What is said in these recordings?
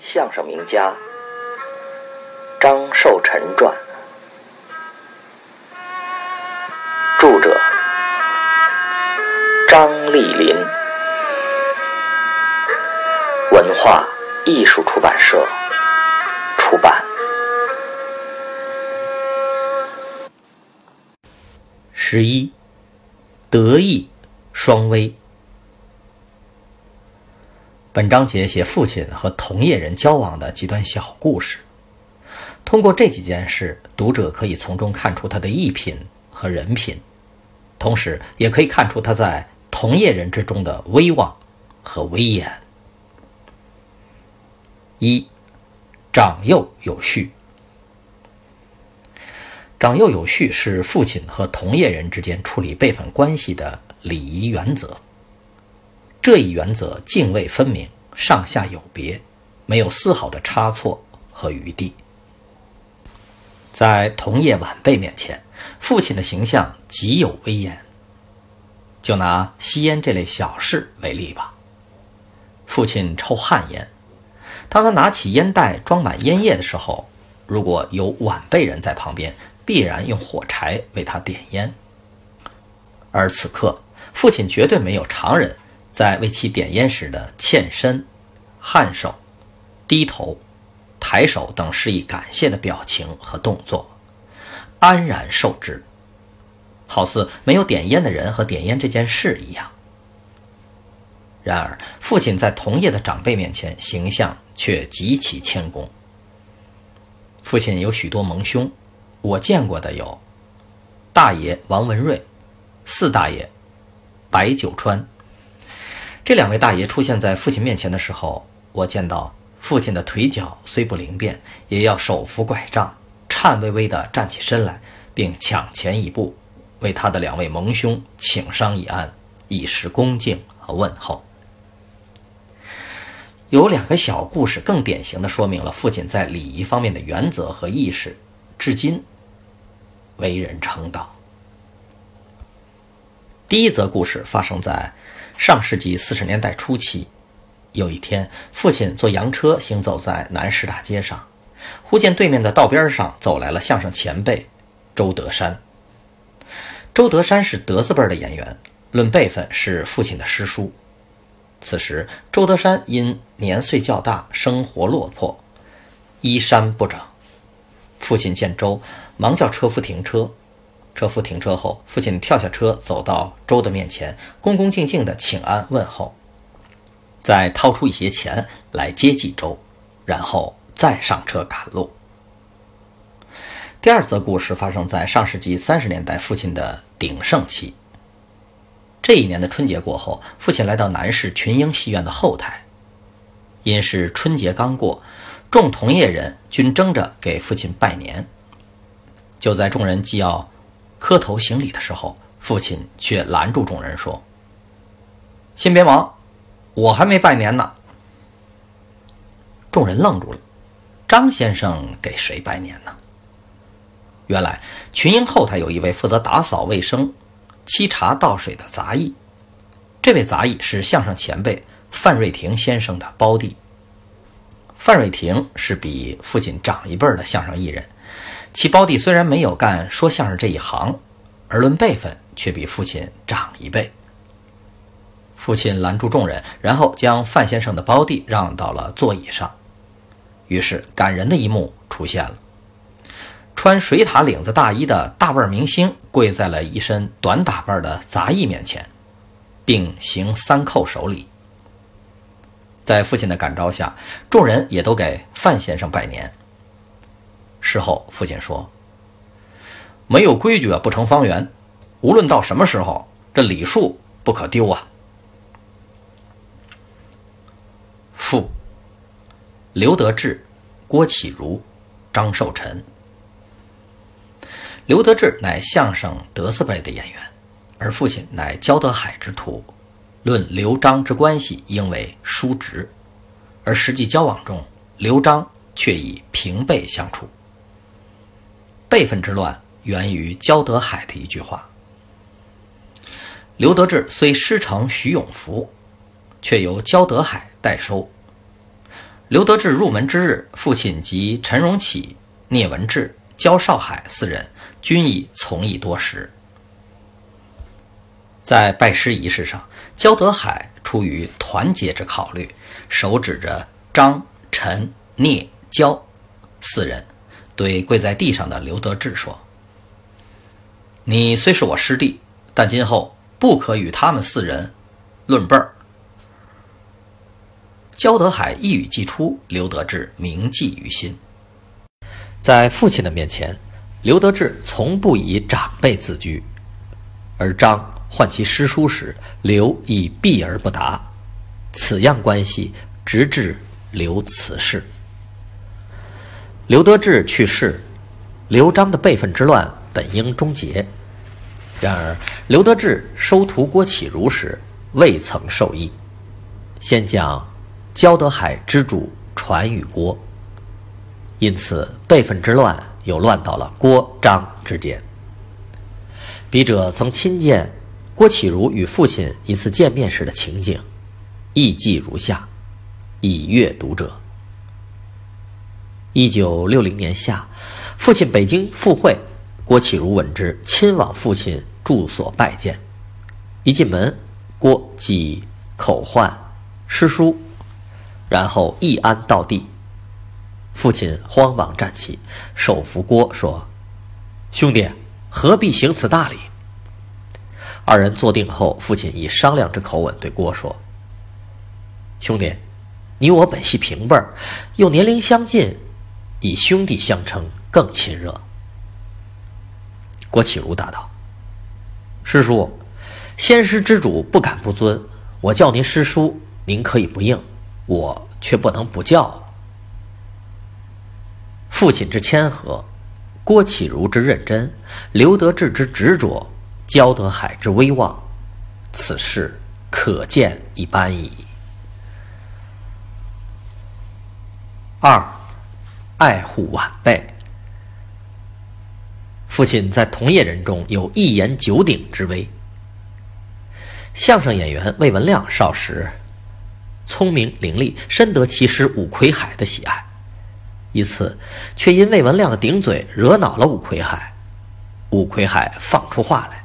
相声名家张寿臣传，著者张丽林，文化艺术出版社出版。十一，德艺双微。本章节写父亲和同业人交往的几段小故事。通过这几件事，读者可以从中看出他的艺品和人品，同时也可以看出他在同业人之中的威望和威严。一，长幼有序。长幼有序是父亲和同业人之间处理辈分关系的礼仪原则。这一原则泾渭分明，上下有别，没有丝毫的差错和余地。在同业晚辈面前，父亲的形象极有威严。就拿吸烟这类小事为例吧。父亲抽旱烟，当他拿起烟袋装满烟叶的时候，如果有晚辈人在旁边，必然用火柴为他点烟。而此刻，父亲绝对没有常人。在为其点烟时的欠身、颔首、低头、抬手等示意感谢的表情和动作，安然受之，好似没有点烟的人和点烟这件事一样。然而，父亲在同业的长辈面前形象却极其谦恭。父亲有许多盟兄，我见过的有大爷王文瑞、四大爷白九川。这两位大爷出现在父亲面前的时候，我见到父亲的腿脚虽不灵便，也要手扶拐杖，颤巍巍地站起身来，并抢前一步，为他的两位盟兄请商一安，以示恭敬和问候。有两个小故事，更典型的说明了父亲在礼仪方面的原则和意识，至今为人称道。第一则故事发生在。上世纪四十年代初期，有一天，父亲坐洋车行走在南市大街上，忽见对面的道边上走来了相声前辈周德山。周德山是德字辈的演员，论辈分是父亲的师叔。此时，周德山因年岁较大，生活落魄，衣衫不整。父亲见周，忙叫车夫停车。车夫停车后，父亲跳下车，走到周的面前，恭恭敬敬地请安问候，再掏出一些钱来接济周，然后再上车赶路。第二则故事发生在上世纪三十年代，父亲的鼎盛期。这一年的春节过后，父亲来到南市群英戏院的后台，因是春节刚过，众同业人均争着给父亲拜年。就在众人既要磕头行礼的时候，父亲却拦住众人说：“先别忙，我还没拜年呢。”众人愣住了。张先生给谁拜年呢？原来群英后台有一位负责打扫卫生、沏茶倒水的杂役，这位杂役是相声前辈范瑞霆先生的胞弟。范瑞霆是比父亲长一辈的相声艺人。其胞弟虽然没有干说相声这一行，而论辈分却比父亲长一辈。父亲拦住众人，然后将范先生的胞弟让到了座椅上。于是感人的一幕出现了：穿水獭领子大衣的大腕明星跪在了一身短打扮的杂役面前，并行三叩首礼。在父亲的感召下，众人也都给范先生拜年。事后，父亲说：“没有规矩啊，不成方圆。无论到什么时候，这礼数不可丢啊。”父刘德志、郭启儒、张寿臣。刘德志乃相声德字辈的演员，而父亲乃焦德海之徒。论刘张之关系，应为叔侄，而实际交往中，刘张却以平辈相处。辈分之乱源于焦德海的一句话：“刘德志虽师承徐永福，却由焦德海代收。刘德志入门之日，父亲及陈荣启、聂文志、焦少海四人均已从艺多时。在拜师仪式上，焦德海出于团结之考虑，手指着张、陈、聂、焦四人，对跪在地上的刘德志说：“你虽是我师弟，但今后不可与他们四人论辈儿。”焦德海一语既出，刘德志铭记于心。在父亲的面前，刘德志从不以长辈自居，而张唤其师叔时，刘亦避而不答。此样关系，直至刘辞世。刘德志去世，刘璋的辈分之乱本应终结。然而，刘德志收徒郭启儒时，未曾受益，先将。焦德海之主传与郭，因此辈分之乱又乱到了郭张之间。笔者曾亲见郭启儒与父亲一次见面时的情景，意记如下，以阅读者。一九六零年夏，父亲北京赴会，郭启儒闻之，亲往父亲住所拜见。一进门，郭即口唤师叔。然后一安到地，父亲慌忙站起，手扶郭说：“兄弟，何必行此大礼？”二人坐定后，父亲以商量之口吻对郭说：“兄弟，你我本系平辈儿，又年龄相近，以兄弟相称更亲热。”郭启儒答道：“师叔，先师之主不敢不尊，我叫您师叔，您可以不应。”我却不能不叫。父亲之谦和，郭启儒之认真，刘德志之执着，焦德海之威望，此事可见一斑矣。二，爱护晚辈。父亲在同业人中有一言九鼎之威。相声演员魏文亮少时。聪明伶俐，深得其师武魁海的喜爱。一次，却因魏文亮的顶嘴惹恼了武魁海。武魁海放出话来：“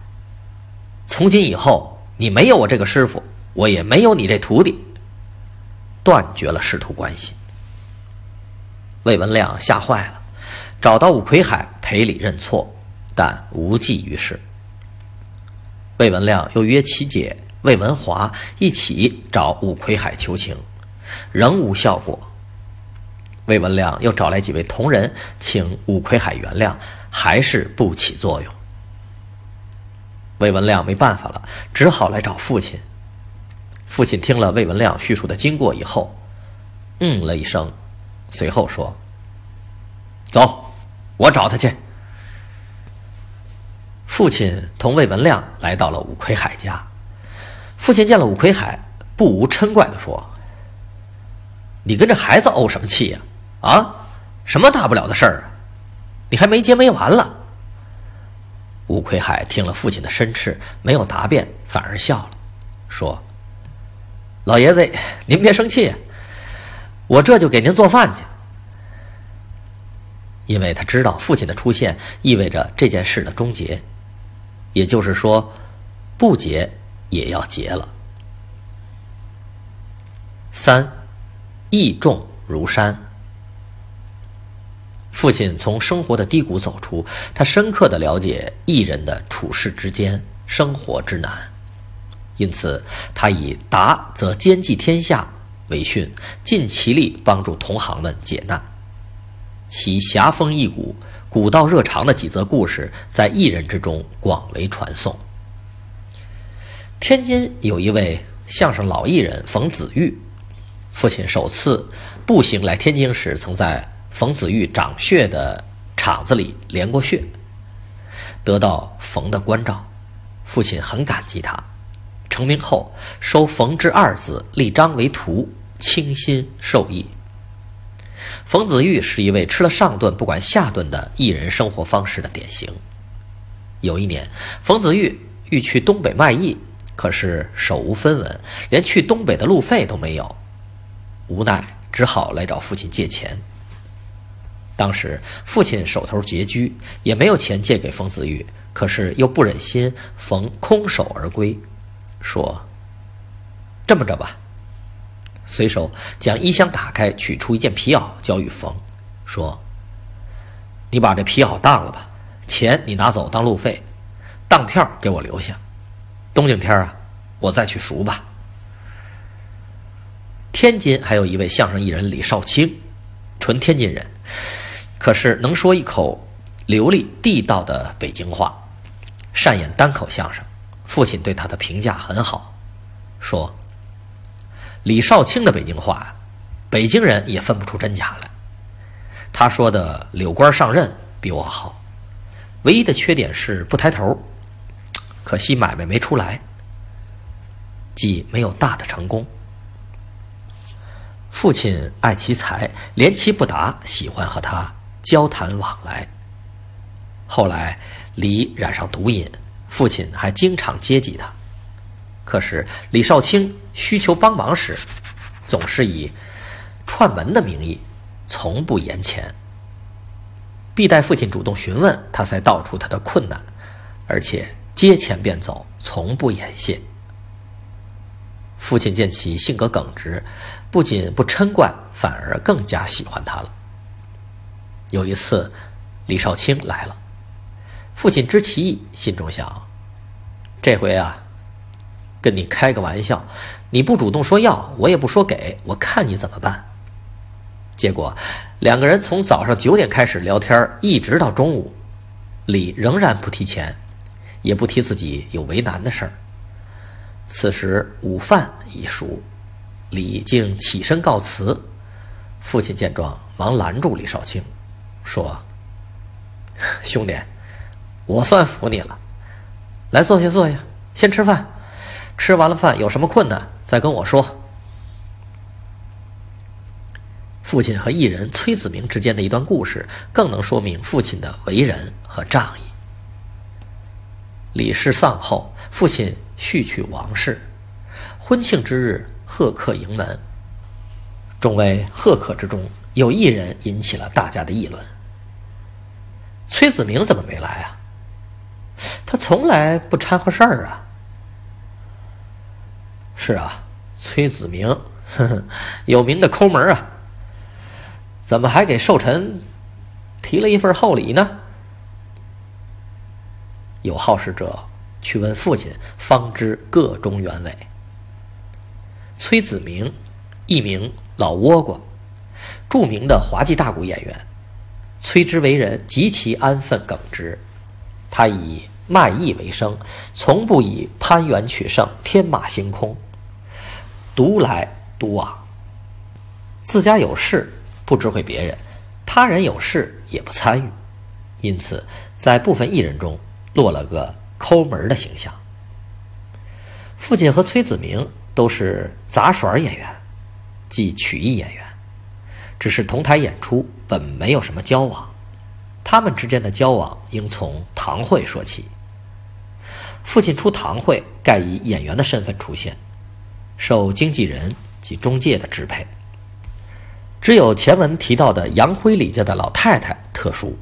从今以后，你没有我这个师傅，我也没有你这徒弟，断绝了师徒关系。”魏文亮吓坏了，找到武魁海赔礼认错，但无济于事。魏文亮又约其姐。魏文华一起找武魁海求情，仍无效果。魏文亮又找来几位同仁，请武魁海原谅，还是不起作用。魏文亮没办法了，只好来找父亲。父亲听了魏文亮叙述的经过以后，嗯了一声，随后说：“走，我找他去。”父亲同魏文亮来到了武魁海家。父亲见了武魁海，不无嗔怪的说：“你跟这孩子怄什么气呀？啊，什么大不了的事儿啊？你还没结没完了。”武魁海听了父亲的申斥，没有答辩，反而笑了，说：“老爷子，您别生气，我这就给您做饭去。”因为他知道父亲的出现意味着这件事的终结，也就是说，不结。也要结了。三，义重如山。父亲从生活的低谷走出，他深刻的了解艺人的处世之艰、生活之难，因此他以达则兼济天下为训，尽其力帮助同行们解难。其侠风义骨、古道热肠的几则故事，在艺人之中广为传颂。天津有一位相声老艺人冯子玉，父亲首次步行来天津时，曾在冯子玉长穴的厂子里连过穴，得到冯的关照，父亲很感激他。成名后，收冯之二子立章为徒，倾心授意。冯子玉是一位吃了上顿不管下顿的艺人生活方式的典型。有一年，冯子玉欲去东北卖艺。可是手无分文，连去东北的路费都没有，无奈只好来找父亲借钱。当时父亲手头拮据，也没有钱借给冯子玉，可是又不忍心冯空手而归，说：“这么着吧。”随手将衣箱打开，取出一件皮袄交与冯，说：“你把这皮袄当了吧，钱你拿走当路费，当票给我留下。冬景天啊，我再去赎吧。”天津还有一位相声艺人李少卿，纯天津人，可是能说一口流利地道的北京话，善演单口相声。父亲对他的评价很好，说。李少卿的北京话，北京人也分不出真假来。他说的“柳官上任”比我好，唯一的缺点是不抬头，可惜买卖没出来，既没有大的成功。父亲爱其才，连其不达，喜欢和他交谈往来。后来李染上毒瘾，父亲还经常接济他。可是李少卿需求帮忙时，总是以串门的名义，从不言钱。必待父亲主动询问，他才道出他的困难，而且接钱便走，从不言谢。父亲见其性格耿直，不仅不嗔惯，反而更加喜欢他了。有一次，李少卿来了，父亲知其意，心中想：这回啊。跟你开个玩笑，你不主动说要，我也不说给，我看你怎么办。结果两个人从早上九点开始聊天，一直到中午，李仍然不提钱，也不提自己有为难的事儿。此时午饭已熟，李竟起身告辞。父亲见状，忙拦住李少卿，说：“ 兄弟，我算服你了，来坐下坐下，先吃饭。”吃完了饭，有什么困难再跟我说。父亲和艺人崔子明之间的一段故事，更能说明父亲的为人和仗义。李氏丧后，父亲续娶王氏，婚庆之日，贺客迎门。众位贺客之中，有一人引起了大家的议论：崔子明怎么没来啊？他从来不掺和事儿啊。是啊，崔子明，有名的抠门啊！怎么还给寿辰提了一份厚礼呢？有好事者去问父亲，方知个中原委。崔子明，艺名老倭瓜，著名的滑稽大鼓演员。崔之为人极其安分耿直，他以卖艺为生，从不以攀援取胜、天马行空。独来独往，自家有事不知会别人，他人有事也不参与，因此在部分艺人中落了个抠门的形象。父亲和崔子明都是杂耍演员，即曲艺演员，只是同台演出，本没有什么交往。他们之间的交往应从堂会说起。父亲出堂会，盖以演员的身份出现。受经纪人及中介的支配，只有前文提到的杨辉李家的老太太特殊，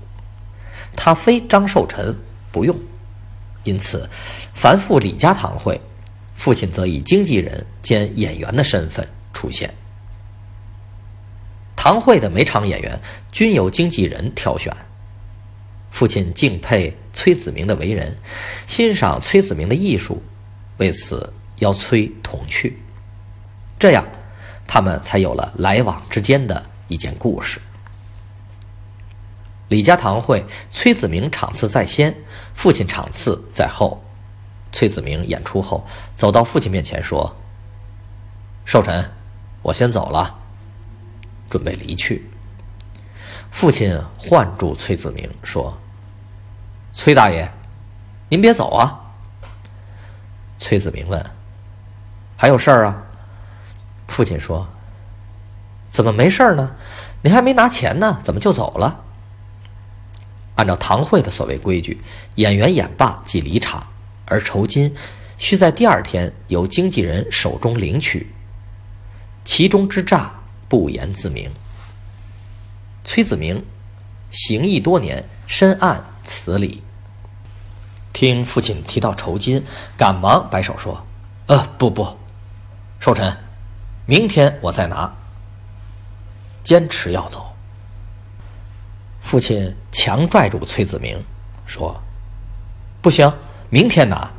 她非张寿臣不用，因此凡赴李家堂会，父亲则以经纪人兼演员的身份出现。堂会的每场演员均由经纪人挑选。父亲敬佩崔子明的为人，欣赏崔子明的艺术，为此邀崔同去。这样，他们才有了来往之间的一件故事。李家堂会，崔子明场次在先，父亲场次在后。崔子明演出后，走到父亲面前说：“寿辰，我先走了，准备离去。”父亲唤住崔子明说：“崔大爷，您别走啊。”崔子明问：“还有事儿啊？”父亲说：“怎么没事儿呢？你还没拿钱呢，怎么就走了？”按照堂会的所谓规矩，演员演罢即离场，而酬金需在第二天由经纪人手中领取，其中之诈不言自明。崔子明行义多年，深谙此理。听父亲提到酬金，赶忙摆手说：“呃，不不，寿辰，明天我再拿。坚持要走。”父亲强拽住崔子明，说：“不行，明天拿。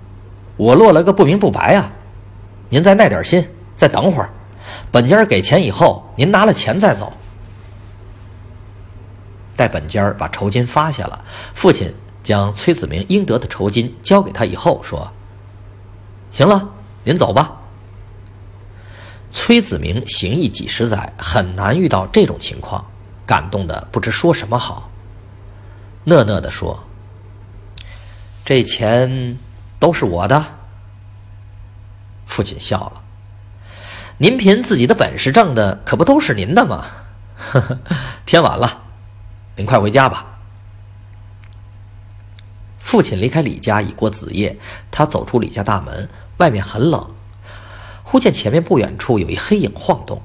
我落了个不明不白啊！您再耐点心，再等会儿。本家给钱以后，您拿了钱再走。”待本家把酬金发下了，父亲将崔子明应得的酬金交给他以后，说：“行了，您走吧。”崔子明行义几十载，很难遇到这种情况，感动的不知说什么好。讷讷的说：“这钱都是我的。”父亲笑了：“您凭自己的本事挣的，可不都是您的吗？”呵呵，天晚了。您快回家吧。父亲离开李家已过子夜，他走出李家大门，外面很冷。忽见前面不远处有一黑影晃动，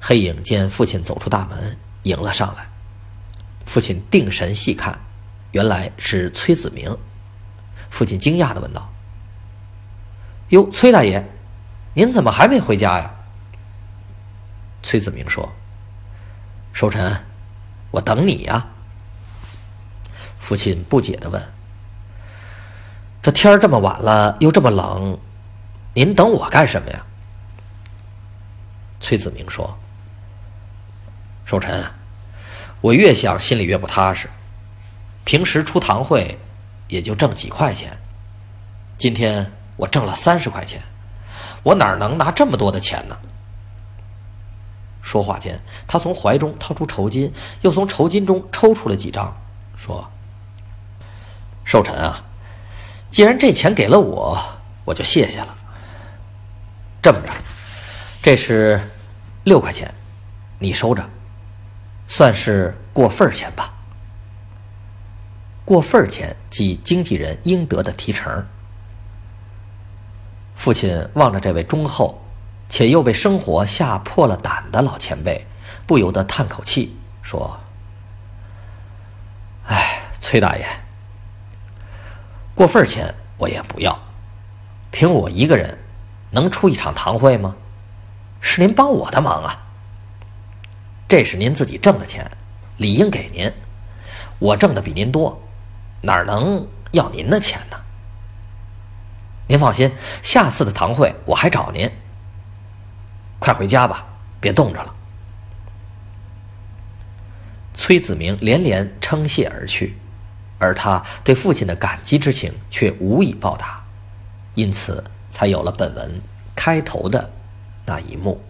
黑影见父亲走出大门，迎了上来。父亲定神细看，原来是崔子明。父亲惊讶的问道：“哟，崔大爷，您怎么还没回家呀？”崔子明说：“寿辰。”我等你呀，父亲不解的问：“这天儿这么晚了，又这么冷，您等我干什么呀？”崔子明说：“寿辰，我越想心里越不踏实。平时出堂会，也就挣几块钱，今天我挣了三十块钱，我哪能拿这么多的钱呢？”说话间，他从怀中掏出酬金，又从酬金中抽出了几张，说：“寿辰啊，既然这钱给了我，我就谢谢了。这么着，这是六块钱，你收着，算是过份钱吧。过份钱即经纪人应得的提成。”父亲望着这位忠厚。且又被生活吓破了胆的老前辈，不由得叹口气说：“哎，崔大爷，过份钱我也不要，凭我一个人能出一场堂会吗？是您帮我的忙啊。这是您自己挣的钱，理应给您。我挣的比您多，哪能要您的钱呢？您放心，下次的堂会我还找您。”快回家吧，别冻着了。崔子明连连称谢而去，而他对父亲的感激之情却无以报答，因此才有了本文开头的那一幕。